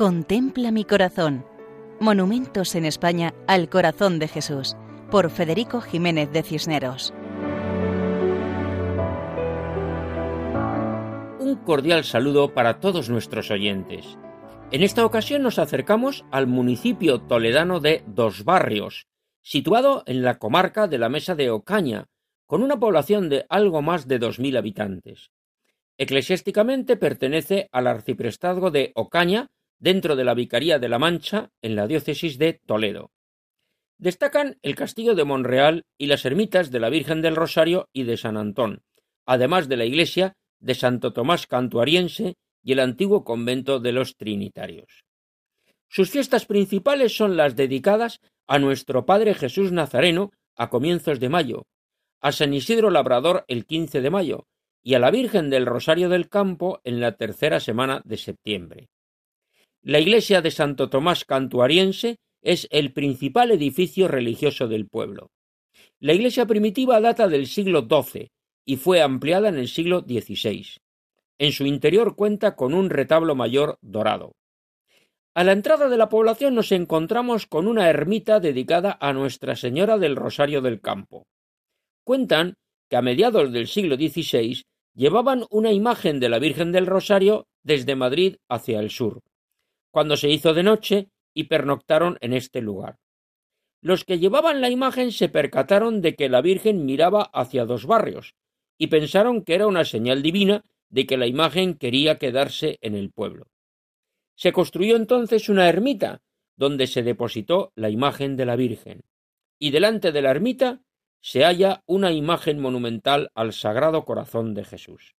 Contempla mi corazón. Monumentos en España al corazón de Jesús, por Federico Jiménez de Cisneros. Un cordial saludo para todos nuestros oyentes. En esta ocasión nos acercamos al municipio toledano de Dos Barrios, situado en la comarca de la Mesa de Ocaña, con una población de algo más de dos mil habitantes. Eclesiásticamente pertenece al arciprestazgo de Ocaña, dentro de la Vicaría de la Mancha, en la diócesis de Toledo. Destacan el castillo de Monreal y las ermitas de la Virgen del Rosario y de San Antón, además de la iglesia de Santo Tomás Cantuariense y el antiguo convento de los Trinitarios. Sus fiestas principales son las dedicadas a nuestro Padre Jesús Nazareno a comienzos de mayo, a San Isidro Labrador el 15 de mayo y a la Virgen del Rosario del Campo en la tercera semana de septiembre. La iglesia de Santo Tomás Cantuariense es el principal edificio religioso del pueblo. La iglesia primitiva data del siglo XII y fue ampliada en el siglo XVI. En su interior cuenta con un retablo mayor dorado. A la entrada de la población nos encontramos con una ermita dedicada a Nuestra Señora del Rosario del Campo. Cuentan que a mediados del siglo XVI llevaban una imagen de la Virgen del Rosario desde Madrid hacia el sur, cuando se hizo de noche y pernoctaron en este lugar. Los que llevaban la imagen se percataron de que la Virgen miraba hacia dos barrios y pensaron que era una señal divina de que la imagen quería quedarse en el pueblo. Se construyó entonces una ermita donde se depositó la imagen de la Virgen, y delante de la ermita se halla una imagen monumental al Sagrado Corazón de Jesús.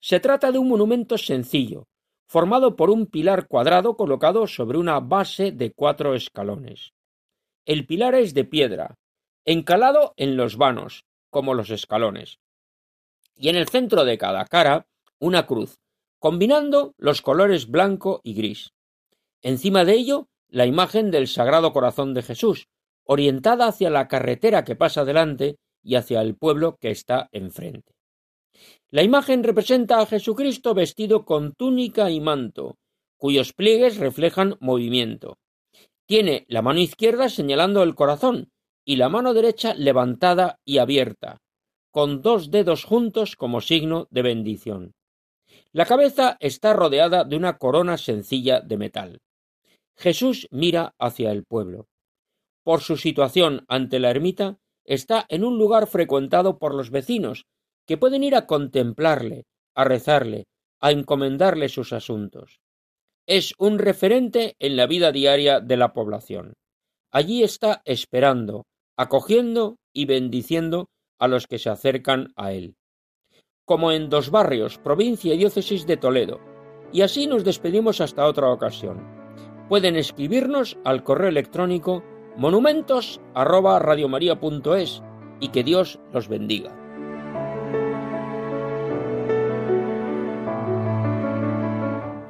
Se trata de un monumento sencillo, formado por un pilar cuadrado colocado sobre una base de cuatro escalones. El pilar es de piedra, encalado en los vanos, como los escalones, y en el centro de cada cara una cruz, combinando los colores blanco y gris. Encima de ello, la imagen del Sagrado Corazón de Jesús, orientada hacia la carretera que pasa delante y hacia el pueblo que está enfrente. La imagen representa a Jesucristo vestido con túnica y manto, cuyos pliegues reflejan movimiento. Tiene la mano izquierda señalando el corazón y la mano derecha levantada y abierta, con dos dedos juntos como signo de bendición. La cabeza está rodeada de una corona sencilla de metal. Jesús mira hacia el pueblo. Por su situación ante la ermita, está en un lugar frecuentado por los vecinos, que pueden ir a contemplarle, a rezarle, a encomendarle sus asuntos. Es un referente en la vida diaria de la población. Allí está esperando, acogiendo y bendiciendo a los que se acercan a él. Como en dos barrios, provincia y diócesis de Toledo. Y así nos despedimos hasta otra ocasión. Pueden escribirnos al correo electrónico monumentos y que Dios los bendiga.